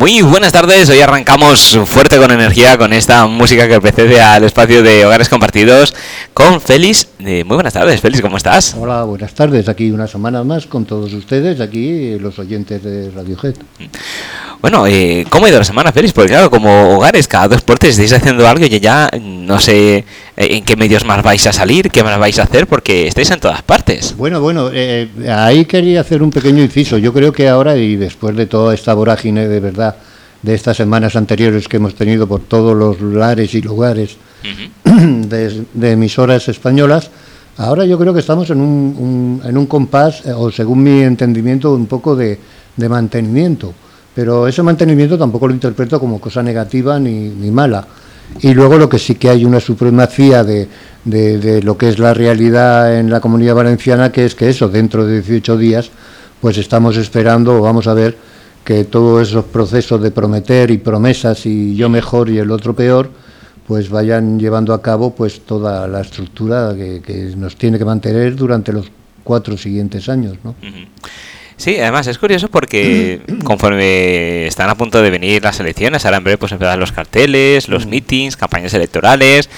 Muy buenas tardes, hoy arrancamos fuerte con energía con esta música que precede al espacio de hogares compartidos con Félix. Eh, muy buenas tardes, Félix, ¿cómo estás? Hola, buenas tardes, aquí una semana más con todos ustedes, aquí los oyentes de Radio Jet. Bueno, eh, ¿cómo ha ido la semana, Félix? Porque claro, como hogares, cada dos portes estáis haciendo algo y ya no sé eh, en qué medios más vais a salir, qué más vais a hacer, porque estáis en todas partes. Bueno, bueno, eh, ahí quería hacer un pequeño inciso. Yo creo que ahora y después de toda esta vorágine de verdad de estas semanas anteriores que hemos tenido por todos los lares y lugares de, de emisoras españolas, ahora yo creo que estamos en un, un- en un compás, eh, o según mi entendimiento, un poco de, de mantenimiento. Pero ese mantenimiento tampoco lo interpreto como cosa negativa ni, ni mala. Y luego lo que sí que hay una supremacía de, de- lo que es la realidad en la comunidad valenciana, que es que eso, dentro de 18 días, pues estamos esperando, o vamos a ver, que todos esos procesos de prometer y promesas y yo mejor y el otro peor, pues vayan llevando a cabo pues toda la estructura que nos tiene que mantener durante los cuatro siguientes años, ¿no? Sí, además es curioso porque conforme están a punto de venir las elecciones, ahora en breve pues empezarán los carteles, los meetings, campañas electorales,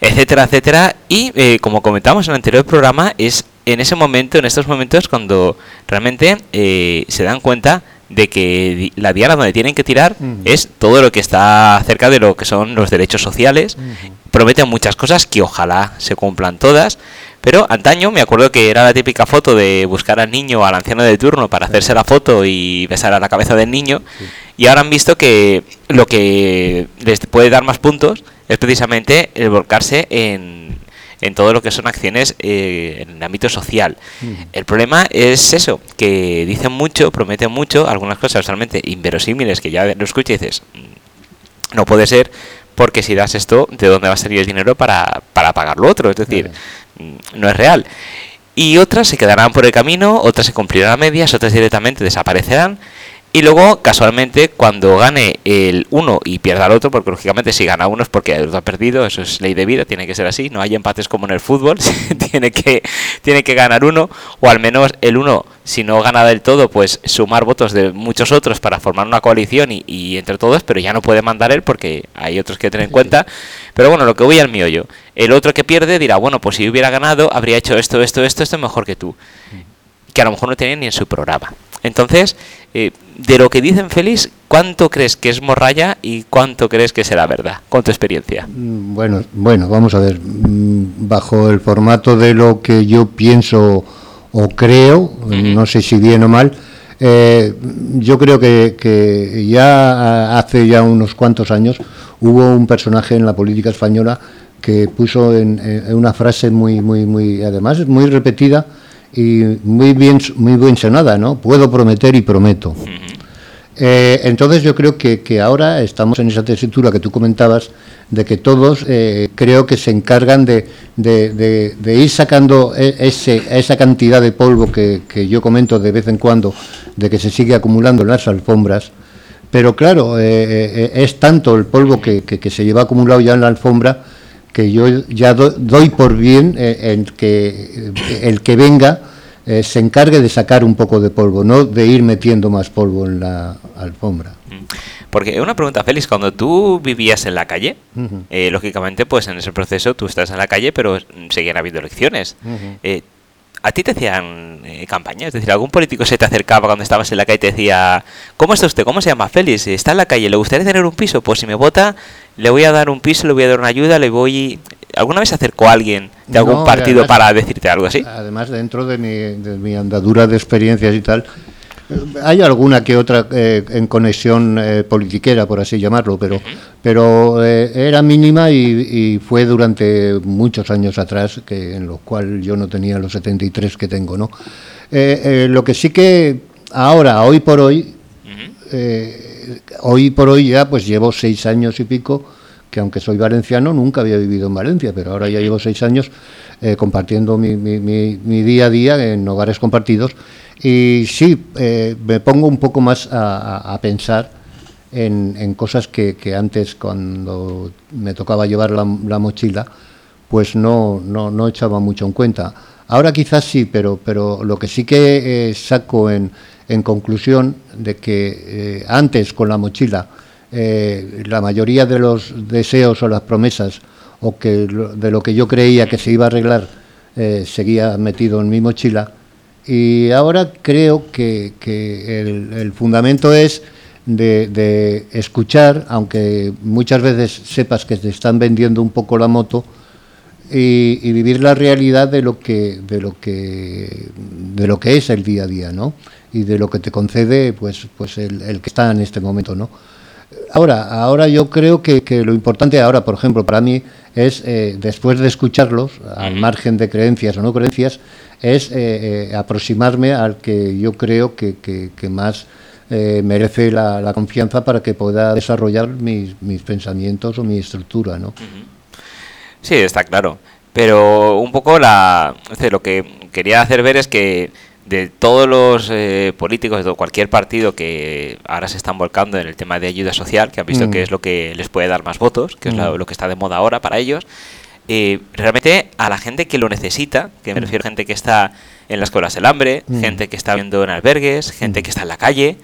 etcétera, etcétera. Y eh, como comentamos en el anterior programa, es en ese momento, en estos momentos, cuando realmente eh, se dan cuenta de que la diana donde tienen que tirar Ujú. es todo lo que está cerca de lo que son los derechos sociales. Prometen muchas cosas que ojalá se cumplan todas. Pero antaño me acuerdo que era la típica foto de buscar al niño o al anciano de turno para hacerse la foto y besar a la cabeza del niño. Y ahora han visto que lo que les puede dar más puntos es precisamente el volcarse en, en todo lo que son acciones eh, en el ámbito social. El problema es eso, que dicen mucho, prometen mucho, algunas cosas realmente inverosímiles que ya lo escuchas y dices, "Mm, no puede ser, porque si das esto, ¿de dónde va a salir el dinero para, para pagar lo otro? Es decir, mm, no es real. Y otras se quedarán por el camino, otras se cumplirán a medias, otras directamente desaparecerán. Y luego, casualmente, cuando gane el uno y pierda el otro, porque lógicamente si gana uno es porque el otro ha perdido, eso es ley de vida, tiene que ser así, no hay empates como en el fútbol, tiene que, tiene que ganar uno, o al menos el uno, si no gana del todo, pues sumar votos de muchos otros para formar una coalición y, y entre todos, pero ya no puede mandar él porque hay otros que tener en cuenta. Pero bueno, lo que voy al miollo, el otro que pierde dirá, bueno, pues si hubiera ganado, habría hecho esto, esto, esto, esto mejor que tú que a lo mejor no tienen ni en su programa. Entonces, eh, de lo que dicen Félix, ¿cuánto crees que es morralla y cuánto crees que será verdad, con tu experiencia? Mm, Bueno, bueno, vamos a ver. mm, Bajo el formato de lo que yo pienso o creo, no sé si bien o mal, eh, yo creo que, que ya hace ya unos cuantos años hubo un personaje en la política española que puso en, en una frase muy, muy, muy, además muy repetida y muy bien, muy bien sonada, ¿no? Puedo prometer y prometo. Eh, entonces yo creo que, que ahora estamos en esa tesitura que tú comentabas de que todos eh, creo que se encargan de, de- de- de ir sacando e- ese, esa cantidad de polvo que, que yo comento de vez en cuando, de que se sigue acumulando en las alfombras. Pero claro, eh, eh, es tanto el polvo que, que- que se lleva acumulado ya en la alfombra que yo ya do- doy por bien eh, en que eh, el que venga eh, se encargue de sacar un poco de polvo, no de ir metiendo más polvo en la alfombra. Porque una pregunta, Félix, cuando tú vivías en la calle, eh, lógicamente, pues en ese proceso tú estás en la calle, pero mm, seguían habiendo elecciones. Eh, ¿A ti te hacían eh, campaña? Es decir, ¿algún político se te acercaba cuando estabas en la calle y te decía, ¿cómo está usted? ¿Cómo se llama? Félix, está en la calle, ¿le gustaría tener un piso? Pues si me vota, le voy a dar un piso, le voy a dar una ayuda, le voy... ¿Alguna vez se acercó alguien de algún No, partido además- para decirte algo así? Además, dentro de mi, de mi andadura de experiencias y tal, hay alguna que otra eh, en conexión eh, politiquera, por así llamarlo, pero, pero eh, era mínima y, y fue durante muchos años atrás, que en los cuales yo no tenía los 73 que tengo, ¿no? Lo que sí que ahora, hoy por hoy, hoy por hoy ya pues llevo seis años y pico que aunque soy valenciano nunca había vivido en Valencia, pero ahora ya llevo seis años eh, compartiendo mi, mi- mi- mi día a día en hogares compartidos y sí, eh, me pongo un poco más a, pensar en, cosas que, que antes cuando me tocaba llevar la, la mochila pues no, no, no echaba mucho en cuenta. Ahora quizás sí, pero, pero lo que sí que eh, saco en, en, conclusión de que eh, antes con la mochila eh, la mayoría de los deseos o las promesas o que de lo que yo creía que se iba a arreglar seguía metido en mi mochila y ahora creo que, que el, fundamento es de, de, escuchar, aunque muchas veces sepas que te están vendiendo un poco la moto, y, vivir la realidad de lo que de lo que de lo que es el día a día no y de lo que te concede pues pues el, que está en este momento no ahora ahora yo creo que, lo importante ahora por ejemplo para mí es eh, después de escucharlos al margen de creencias o no creencias es eh, eh, aproximarme al que yo creo que, que, más merece la, confianza para que pueda desarrollar mis, mis pensamientos o mi estructura no Sí, está claro. Pero un poco la, lo que quería hacer ver es que de todos los eh, políticos de cualquier partido que ahora se están volcando en el tema de ayuda social, que han visto que mm. es lo que les puede dar más votos, que es mm. lo, que está de moda ahora para ellos, eh, realmente a la gente que lo necesita, que me mm. refiero a gente que está en las escuelas del hambre, gente que está viendo en albergues, gente que está en la calle,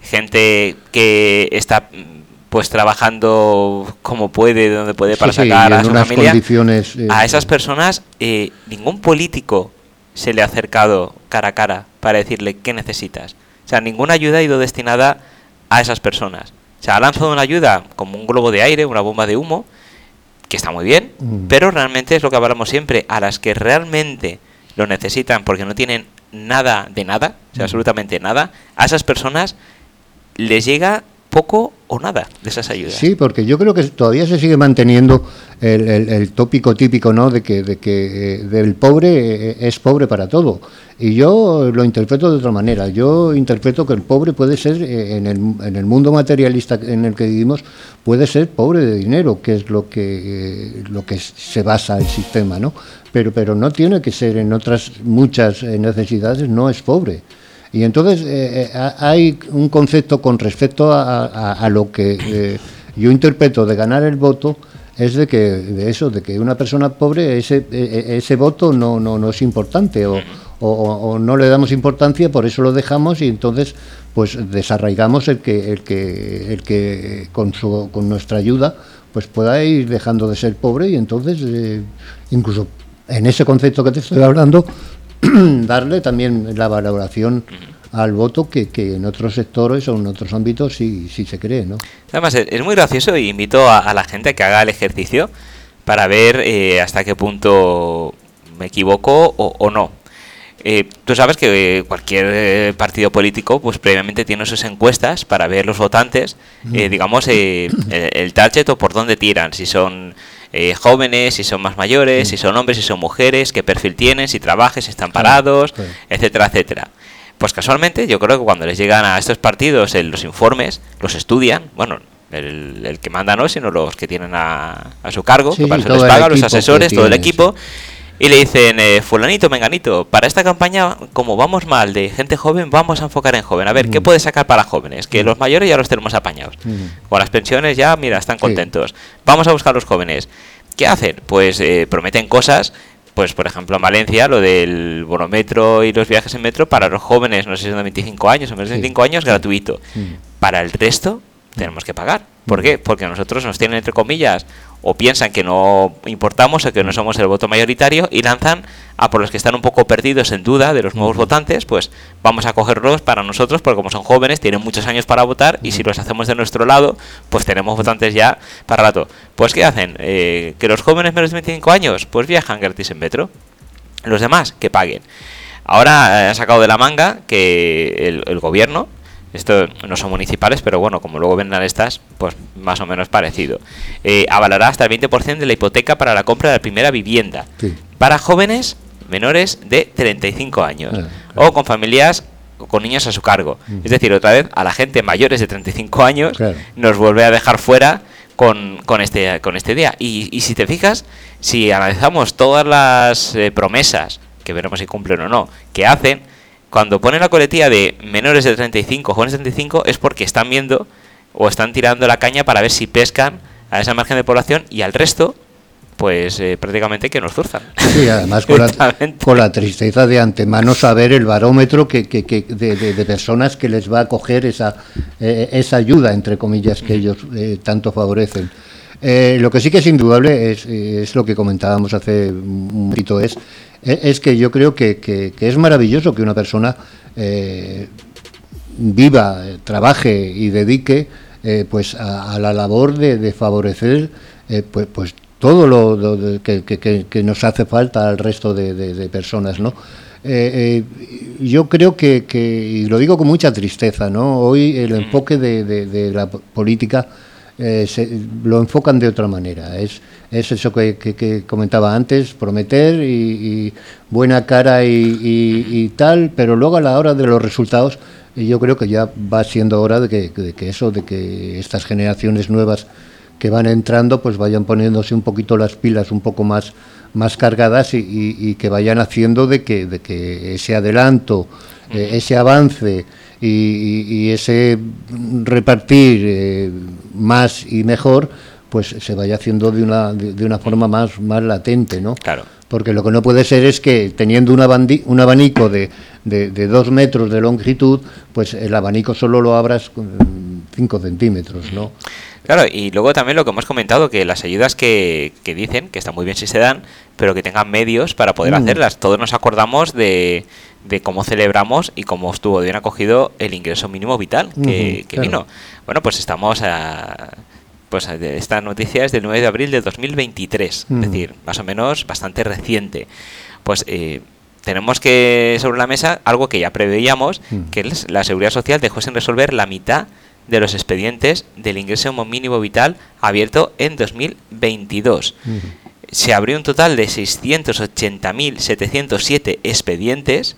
gente que está pues trabajando como puede, donde puede para sacar a su familia. Eh, a esas personas eh, ningún político se le ha acercado cara a cara para decirle qué necesitas. O sea, ninguna ayuda ha ido destinada a esas personas. O sea, ha lanzado una ayuda como un globo de aire, una bomba de humo, que está muy bien, mm. pero realmente es lo que hablamos siempre, a las que realmente lo necesitan porque no tienen nada de nada, o sea, mm. absolutamente nada, a esas personas les llega poco o nada de esas ayudas. Sí, porque yo creo que todavía se sigue manteniendo el, tópico típico, ¿no? De que, de que eh, del pobre eh, es pobre para todo. Y yo lo interpreto de otra manera. Yo interpreto que el pobre puede ser, eh, en el, en el mundo materialista en el que vivimos, puede ser pobre de dinero, que es lo que, lo que se basa el sistema, ¿no? Pero, pero no tiene que ser en otras muchas necesidades, no es pobre. Y entonces eh, eh, hay un concepto con respecto a, lo que eh, yo interpreto de ganar el voto, es de que de eso, de que una persona pobre ese, ese voto no, no, no es importante o, o, no le damos importancia, por eso lo dejamos y entonces pues desarraigamos el que el que el que con su, con nuestra ayuda pues pueda ir dejando de ser pobre y entonces incluso en ese concepto que te estoy hablando darle también la valoración al voto que, en otros sectores o en otros ámbitos sí, sí se cree, ¿no? Además, es muy gracioso y invito a, la gente a que haga el ejercicio para ver eh, hasta qué punto me equivoco o, no. Eh, tú sabes que cualquier eh, partido político, pues previamente tiene sus encuestas para ver los votantes, digamos, el, el target o por dónde tiran, si son eh, jóvenes, si son más mayores, si son hombres, si son mujeres, qué perfil tienen, si trabajan, si están parados, etcétera, etcétera. Pues casualmente yo creo que cuando les llegan a estos partidos los informes, los estudian, bueno, el, que manda no, sino los que tienen a, su cargo, que para eso les paga, los asesores, todo el equipo. Y le dicen, eh, fulanito, menganito, para esta campaña, como vamos mal de gente joven, vamos a enfocar en joven. A ver, ¿qué mm. puede sacar para jóvenes? Que mm. los mayores ya los tenemos apañados. Mm. Con las pensiones ya, mira, están contentos. Vamos a buscar los jóvenes. ¿Qué hacen? Pues eh, prometen cosas, pues por ejemplo en Valencia, lo del bonometro y los viajes en metro, para los jóvenes, no sé si son de 25 años o menos de 25 años, gratuito. Para el resto, tenemos que pagar. ¿Por qué? Porque nosotros nos tienen, entre comillas, o piensan que no importamos o que no somos el voto mayoritario y lanzan a por los que están un poco perdidos en duda de los nuevos votantes, pues vamos a cogerlos para nosotros, porque como son jóvenes, tienen muchos años para votar y si los hacemos de nuestro lado, pues tenemos votantes ya para rato. Pues ¿qué hacen? Eh, que los jóvenes menos de 25 años, pues viajan gratis en metro. Los demás, que paguen. Ahora eh, ha sacado de la manga que el gobierno esto no son municipales, pero bueno, como luego vendrán estas, pues más o menos parecido. Eh, avalará hasta el 20% de la hipoteca para la compra de la primera vivienda. Para jóvenes menores de 35 años. Ah, o con familias con niños a su cargo. Es decir, otra vez, a la gente mayores de 35 años nos vuelve a dejar fuera con, con, este, con este día. Y, y, si te fijas, si analizamos todas las eh, promesas, que veremos si cumplen o no, que hacen, cuando ponen la coletilla de menores de 35, jóvenes de 35, es porque están viendo o están tirando la caña para ver si pescan a esa margen de población y al resto, pues eh, prácticamente que nos zurzan. Sí, además con la, con la, tristeza de antemano saber el barómetro que, que, que de, personas que les va a coger esa, eh, esa ayuda, entre comillas, que ellos eh, tanto favorecen. lo que sí que es indudable es, es lo que comentábamos hace un momentito, es, es que yo creo que, es maravilloso que una persona viva, trabaje y dedique pues a, la labor de, favorecer pues, pues todo lo, que, nos hace falta al resto de, personas, ¿no? Eh, eh, yo creo que, y lo digo con mucha tristeza, ¿no? Hoy el mm. enfoque de, la política eh, lo enfocan de otra manera. Es, es eso que, comentaba antes, prometer y, buena cara y, tal, pero luego a la hora de los resultados, yo creo que ya va siendo hora de que eso, de que estas generaciones nuevas que van entrando pues vayan poniéndose un poquito las pilas un poco más más cargadas y, que vayan haciendo de que, de que ese adelanto, eh, ese avance y, ese repartir eh, más y mejor, pues se vaya haciendo de una, de, una forma más, más latente, ¿no? Claro. Porque lo que no puede ser es que teniendo un, un abanico de, de, dos metros de longitud, pues el abanico solo lo abras con cinco centímetros, ¿no? Claro, y luego también lo que hemos comentado, que las ayudas que, que dicen, que están muy bien si se dan, pero que tengan medios para poder mm. hacerlas. Todos nos acordamos de, de cómo celebramos y cómo estuvo bien acogido el ingreso mínimo vital que, vino. Bueno, pues estamos a... Pues esta noticia es del 9 de abril de 2023, es mm. decir, más o menos bastante reciente. Pues eh, tenemos que sobre la mesa algo que ya preveíamos, mm. que es la seguridad social dejó sin resolver la mitad de los expedientes del ingreso mínimo vital abierto en 2022. Se abrió un total de 680.707 expedientes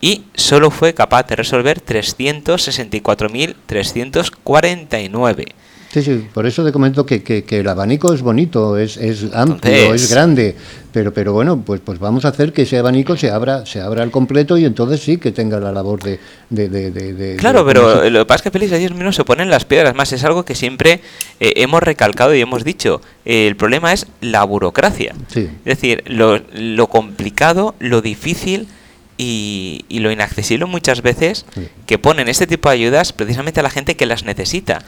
y solo fue capaz de resolver 364.349. Sí, sí, por eso te comento que, que, el abanico es bonito, es, es amplio, es grande, pero pero bueno, pues pues vamos a hacer que ese abanico se abra se abra al completo y entonces sí que tenga la labor de... de, claro, pero lo que pasa es que Félix, ellos mismos se ponen las piedras, más es algo que siempre eh, hemos recalcado y hemos dicho, el problema es la burocracia, es decir, lo, lo complicado, lo difícil y, lo inaccesible muchas veces que ponen este tipo de ayudas precisamente a la gente que las necesita.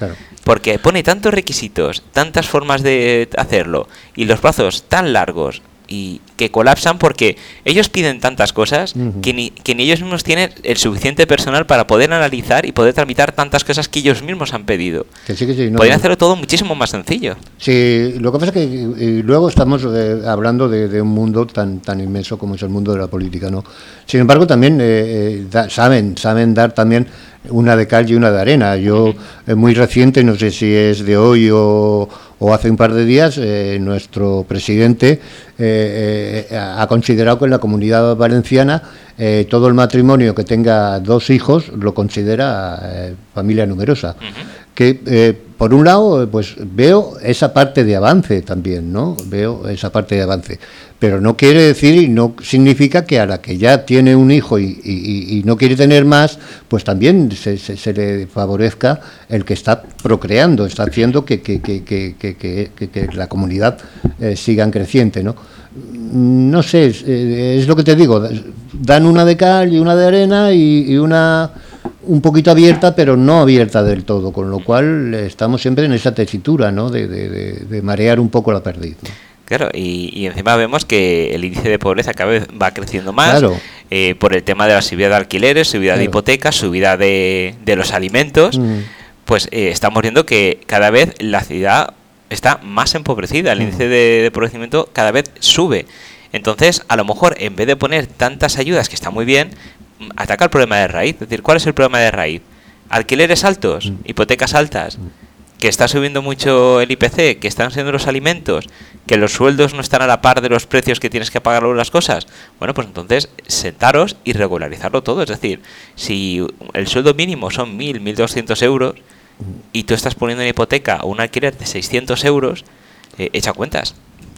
Porque pone tantos requisitos, tantas formas de hacerlo y los plazos tan largos y que colapsan porque ellos piden tantas cosas que, ni, que ni ellos mismos tienen el suficiente personal para poder analizar y poder tramitar tantas cosas que ellos mismos han pedido. Podrían hacerlo todo muchísimo más sencillo. Sí, lo que pasa es que luego estamos eh, hablando de, un mundo tan tan inmenso como es el mundo de la política, ¿no? Sin embargo, también eh, eh, saben saben dar también una de cal y una de arena. Yo, muy reciente, no sé si es de hoy o, hace un par de días, eh, nuestro presidente eh, eh, ha considerado que en la comunidad valenciana todo el matrimonio que tenga dos hijos lo considera familia numerosa. Que por un lado, pues veo esa parte de avance también, ¿no? Veo esa parte de avance pero no quiere decir y no significa que a la que ya tiene un hijo y, no quiere tener más, pues también se, se, le favorezca el que está procreando, está haciendo que, que, que, la comunidad eh, siga creciente, ¿no? No sé, eh, es, lo que te digo, dan una de cal y una de arena y, una un poquito abierta, pero no abierta del todo, con lo cual estamos siempre en esa tesitura, ¿no? De, de, marear un poco la perdiz. Claro, y, encima vemos que el índice de pobreza cada vez va creciendo más eh, por el tema de la subida de alquileres, subida de hipotecas, subida de, de los alimentos. Mm. Pues eh, estamos viendo que cada vez la ciudad está más empobrecida, el mm. índice de, de empobrecimiento cada vez sube. Entonces, a lo mejor en vez de poner tantas ayudas, que está muy bien, ataca el problema de raíz. Es decir, ¿cuál es el problema de raíz? Alquileres altos, mm. hipotecas altas que está subiendo mucho el IPC, que están siendo los alimentos, que los sueldos no están a la par de los precios que tienes que pagar las cosas, bueno, pues entonces sentaros y regularizarlo todo. Es decir, si el sueldo mínimo son 1.000, 1.200 euros y tú estás poniendo en hipoteca un alquiler de 600 euros, eh, echa cuentas.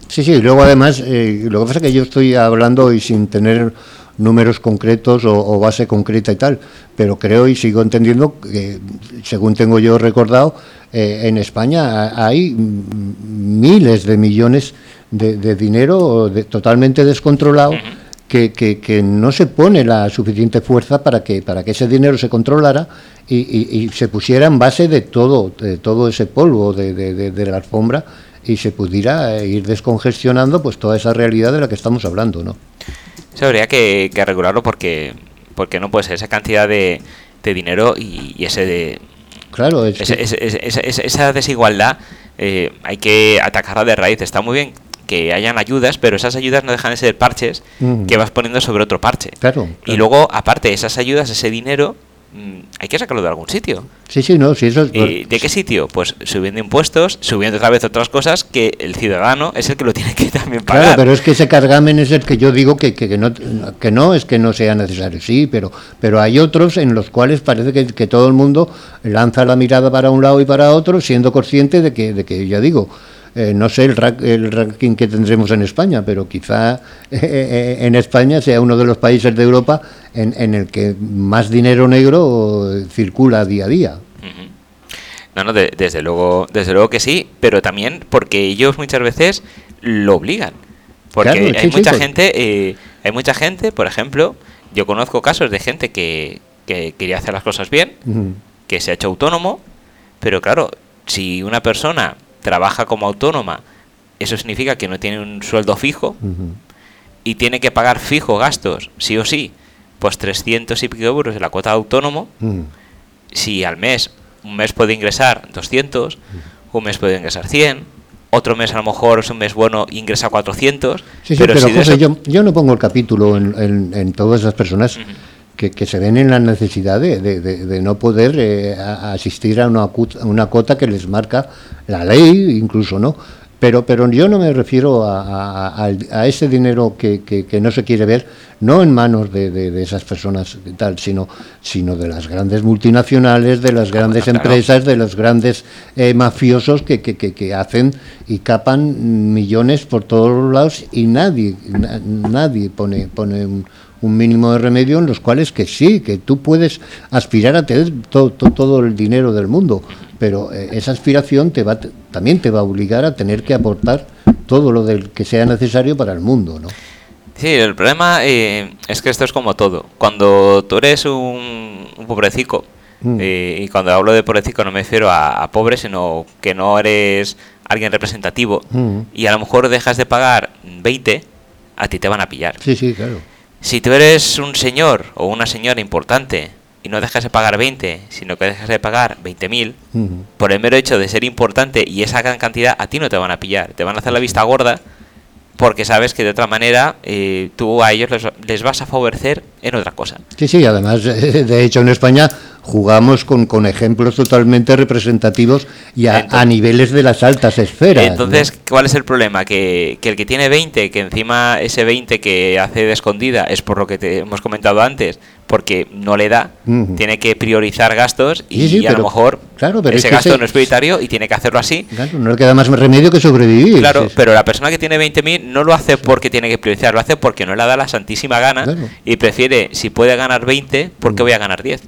Sí, sí, luego además, eh, lo que pasa es que yo estoy hablando y sin tener números concretos o, base concreta y tal, pero creo y sigo entendiendo que, según tengo yo recordado, eh, en España hay miles de millones de, dinero totalmente descontrolado. Que, que, no se pone la suficiente fuerza para que para que ese dinero se controlara y, se pusiera en base de todo de todo ese polvo de, de la alfombra y se pudiera ir descongestionando pues toda esa realidad de la que estamos hablando, ¿no? Se habría que, regularlo porque porque no puede ser esa cantidad de, dinero y, ese de claro esa desigualdad eh, hay que atacarla de raíz está muy bien que hayan ayudas, pero esas ayudas no dejan de ser parches que vas poniendo sobre otro parche. claro. Y luego, aparte, esas ayudas, ese dinero, hay que sacarlo de algún sitio. Sí, sí, no, sí, eso es... ¿Y ¿De qué sitio? Pues subiendo impuestos, subiendo otra vez otras cosas que el ciudadano es el que lo tiene que también pagar. Claro, pero es que ese cargamen es el que yo digo que, que, no, que no es que no sea necesario, sí, pero, pero hay otros en los cuales parece que, que todo el mundo lanza la mirada para un lado y para otro, siendo consciente de que, de que ya digo, eh, no sé el, el, ranking que tendremos en España, pero quizá eh, eh, en España sea uno de los países de Europa en, el que más dinero negro circula día a día. No, no, desde luego, desde luego que sí, pero también porque ellos muchas veces lo obligan. Porque hay mucha gente, hay mucha gente, por ejemplo, yo conozco casos de gente que, quería hacer las cosas bien, que se ha hecho autónomo, pero claro, si una persona trabaja como autónoma, eso significa que no tiene un sueldo fijo y tiene que pagar fijo gastos, sí o sí, pues 300 y pico euros de la cuota de autónomo. Si al mes, un mes puede ingresar 200, un mes puede ingresar 100, otro mes a lo mejor es un mes bueno ingresa 400. pero, yo, no pongo el capítulo en, todas esas personas que, se ven en la necesidad de, no poder eh, asistir a una, una cuota que les marca la ley, incluso, ¿no? Pero, pero yo no me refiero a, ese dinero que, que, no se quiere ver, no en manos de, esas personas tal, sino, sino de las grandes multinacionales, de las grandes empresas, de los grandes eh, mafiosos que, que, hacen y capan millones por todos lados y nadie, nadie pone, pone un, un mínimo de remedio en los cuales que sí, que tú puedes aspirar a tener todo, todo, el dinero del mundo, pero eh, esa aspiración te va, también te va a obligar a tener que aportar todo lo del que sea necesario para el mundo, ¿no? Sí, el problema eh, es que esto es como todo. Cuando tú eres un, un pobrecico, mm. eh, y cuando hablo de pobrecico no me refiero a, pobre, sino que no eres alguien representativo, mm. y a lo mejor dejas de pagar 20, a ti te van a pillar. Sí, sí, claro. Si tú eres un señor o una señora importante y no dejas de pagar 20, sino que dejas de pagar 20.000, por el mero hecho de ser importante y esa gran cantidad, a ti no te van a pillar. Te van a hacer la vista gorda porque sabes que de otra manera eh, tú a ellos les, vas a favorecer en otra cosa. Sí, sí, además, de hecho en España jugamos con, con ejemplos totalmente representativos y a, niveles de las altas esferas. Entonces, ¿cuál es el problema? Que, que, el que tiene 20, que encima ese 20 que hace de escondida es por lo que te hemos comentado antes, porque no le da, tiene que priorizar gastos y, a lo mejor claro, pero ese gasto no es prioritario y tiene que hacerlo así. Claro, no le queda más remedio que sobrevivir. Claro, pero la persona que tiene 20.000 no lo hace porque tiene que priorizar, lo hace porque no le da la santísima gana y prefiere, si puede ganar 20, ¿por qué voy a ganar 10?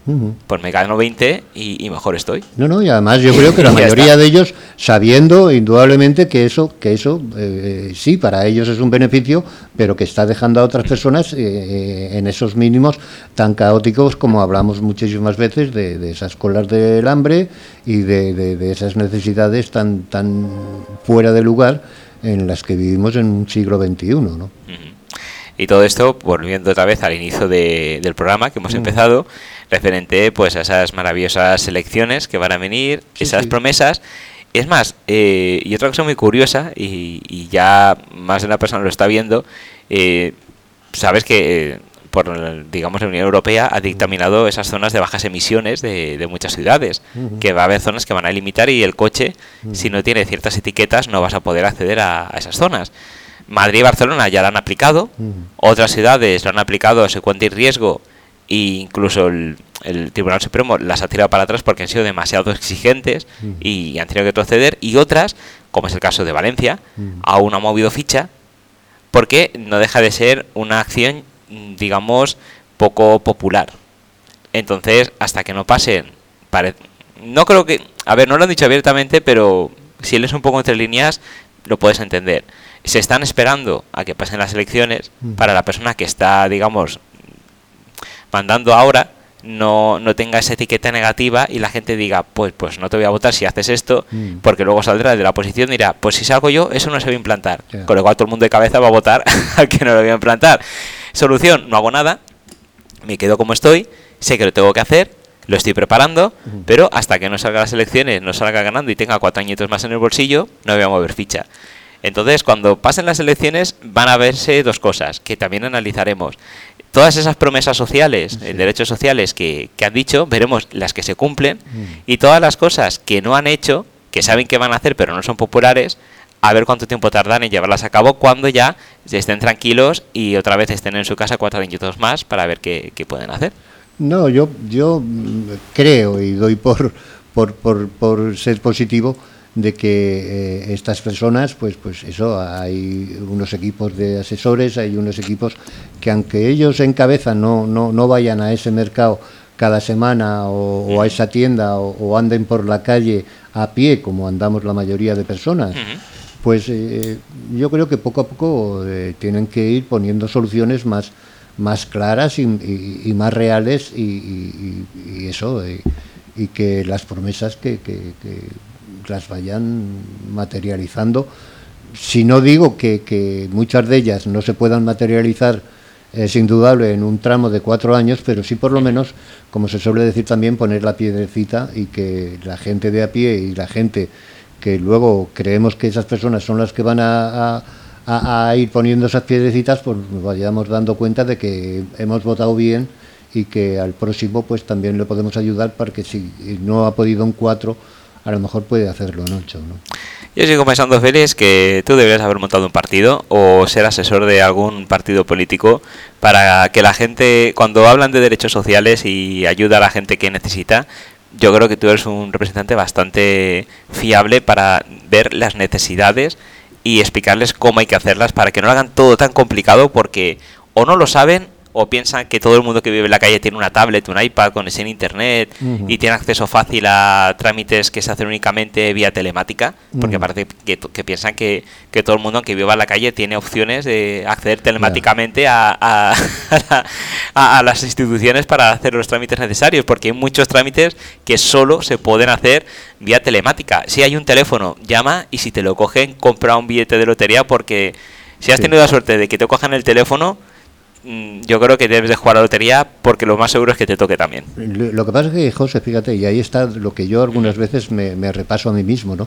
Pues me gano 20 y, mejor estoy. No, no, y además yo creo que la mayoría de ellos, sabiendo indudablemente que eso, que eso eh, sí, para ellos es un beneficio, pero que está dejando a otras personas eh, en esos mínimos tan caóticos como hablamos muchísimas veces de, esas colas del hambre y de, esas necesidades tan, tan fuera de lugar en las que vivimos en un siglo XXI. ¿no? Y todo esto, volviendo otra vez al inicio del programa que hemos empezado, referente pues a esas maravillosas elecciones que van a venir, esas promesas. Es más, eh, y otra cosa muy curiosa, y, ya más de una persona lo está viendo, eh, sabes que eh, por digamos la Unión Europea ha dictaminado esas zonas de bajas emisiones de, muchas ciudades, que va a haber zonas que van a limitar y el coche, si no tiene ciertas etiquetas, no vas a poder acceder a, esas zonas. Madrid y Barcelona ya lo han aplicado, otras ciudades lo han aplicado se cuenta y riesgo e incluso el, Tribunal Supremo las ha tirado para atrás porque han sido demasiado exigentes y han tenido que proceder y otras, como es el caso de Valencia, aún ha movido ficha porque no deja de ser una acción digamos, poco popular. Entonces, hasta que no pasen, no creo que, a ver, no lo han dicho abiertamente, pero si lees un poco entre líneas, lo puedes entender. Se están esperando a que pasen las elecciones para la persona que está, digamos, mandando ahora, no, no tenga esa etiqueta negativa y la gente diga, pues, pues no te voy a votar si haces esto, mm. porque luego saldrá de la oposición y dirá, pues si salgo yo, eso no se va a implantar. Con lo cual todo el mundo de cabeza va a votar al que no lo voy a implantar. Solución, no hago nada, me quedo como estoy, sé que lo tengo que hacer, lo estoy preparando, pero hasta que no salga las elecciones, no salga ganando y tenga cuatro añitos más en el bolsillo, no voy a mover ficha. Entonces, cuando pasen las elecciones, van a verse dos cosas que también analizaremos todas esas promesas sociales, eh, derechos sociales que, que, han dicho, veremos las que se cumplen mm. y todas las cosas que no han hecho, que saben que van a hacer pero no son populares, a ver cuánto tiempo tardan en llevarlas a cabo cuando ya estén tranquilos y otra vez estén en su casa cuatro minutos más para ver qué, qué pueden hacer. No, yo, yo creo y doy por, por, por, por ser positivo de que eh, estas personas, pues, pues eso, hay unos equipos de asesores, hay unos equipos que aunque ellos encabezan no, no, no vayan a ese mercado cada semana o, a esa tienda o, anden por la calle a pie como andamos la mayoría de personas, pues eh, yo creo que poco a poco eh, tienen que ir poniendo soluciones más, más claras y, más reales y, eso, y que las promesas que las vayan materializando. Si no digo que, muchas de ellas no se puedan materializar, es indudable, en un tramo de cuatro años, pero sí por lo menos, como se suele decir también, poner la piedrecita y que la gente de a pie y la gente que luego creemos que esas personas son las que van a, a ir poniendo esas piedrecitas, pues nos vayamos dando cuenta de que hemos votado bien y que al próximo pues también le podemos ayudar para que si no ha podido un cuatro a lo mejor puede hacerlo en ocho, ¿no? Yo sigo pensando, Félix, que tú deberías haber montado un partido o ser asesor de algún partido político para que la gente, cuando hablan de derechos sociales y ayuda a la gente que necesita, yo creo que tú eres un representante bastante fiable para ver las necesidades y explicarles cómo hay que hacerlas para que no hagan todo tan complicado porque o no lo saben o piensan que todo el mundo que vive en la calle tiene una tablet, un iPad, conexión a internet y tiene acceso fácil a trámites que se hacen únicamente vía telemática, porque parece que, piensan que, todo el mundo, aunque viva en la calle, tiene opciones de acceder telemáticamente a, a, las instituciones para hacer los trámites necesarios, porque hay muchos trámites que solo se pueden hacer vía telemática. Si hay un teléfono, llama y si te lo cogen, compra un billete de lotería porque si has tenido la suerte de que te cojan el teléfono, yo creo que debes de jugar a la lotería porque lo más seguro es que te toque también. Lo que pasa es que, José, fíjate, y ahí está lo que yo algunas veces me, repaso a mí mismo, ¿no?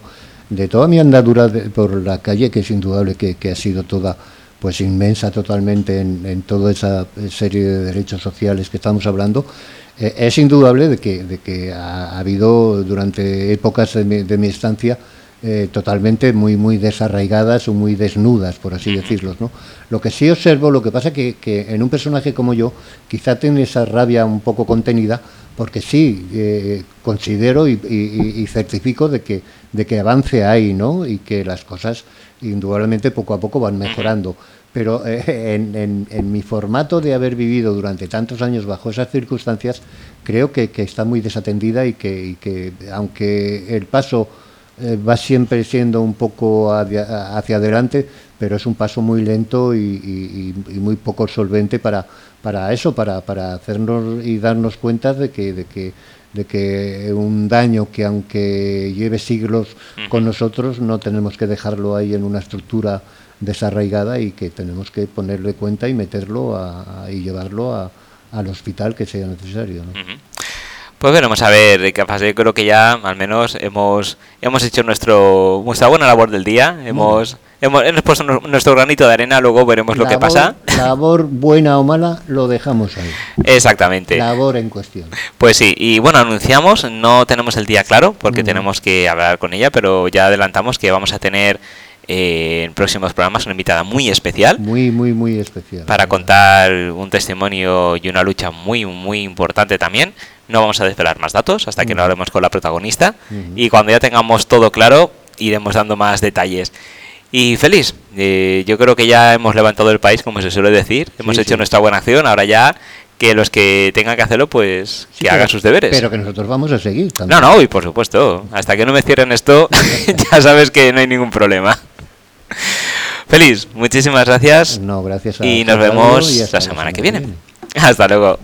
De toda mi andadura por la calle, que es indudable que, ha sido toda pues inmensa totalmente en, toda esa serie de derechos sociales que estamos hablando, eh, es indudable de que, de que ha, habido durante épocas de mi, de mi estancia eh, totalmente muy muy desarraigadas o muy desnudas, por así decirlo. ¿no? Lo que sí observo, lo que pasa que, que en un personaje como yo, quizá tiene esa rabia un poco contenida, porque sí eh, considero y, certifico de que, de que avance hay, ¿no? Y que las cosas indudablemente poco a poco van mejorando. Pero eh, en, en, mi formato de haber vivido durante tantos años bajo esas circunstancias, creo que, que está muy desatendida y que, y que aunque el paso eh, va siempre siendo un poco hacia, adelante, pero es un paso muy lento y, muy poco solvente para, para eso, para, para hacernos y darnos cuenta de que, de que de que un daño que aunque lleve siglos con nosotros no tenemos que dejarlo ahí en una estructura desarraigada y que tenemos que ponerle cuenta y meterlo y llevarlo al hospital que sea necesario. ¿no? Pues veremos a ver qué pasa. Yo creo que ya al menos hemos hemos hecho nuestro nuestra buena labor del día. Hemos hemos, puesto nuestro granito de arena. Luego veremos lo que pasa. Labor buena o mala lo dejamos ahí. Exactamente. Labor en cuestión. Pues sí. Y bueno anunciamos. No tenemos el día claro porque tenemos que hablar con ella, pero ya adelantamos que vamos a tener en próximos programas, una invitada muy especial. Muy, muy, muy especial. Para contar un testimonio y una lucha muy, muy importante también. No vamos a desvelar más datos hasta que lo hablemos con la protagonista. Y cuando ya tengamos todo claro, iremos dando más detalles. Y feliz, eh, yo creo que ya hemos levantado el país, como se suele decir. Hemos hecho nuestra buena acción, ahora ya que los que tengan que hacerlo, pues que pero, hagan sus deberes. Pero que nosotros vamos a seguir. También. No, no, y por supuesto. Hasta que no me cierren esto, ya sabes que no hay ningún problema. Feliz, muchísimas gracias. No, gracias a y nos vemos la semana, que viene. Hasta luego.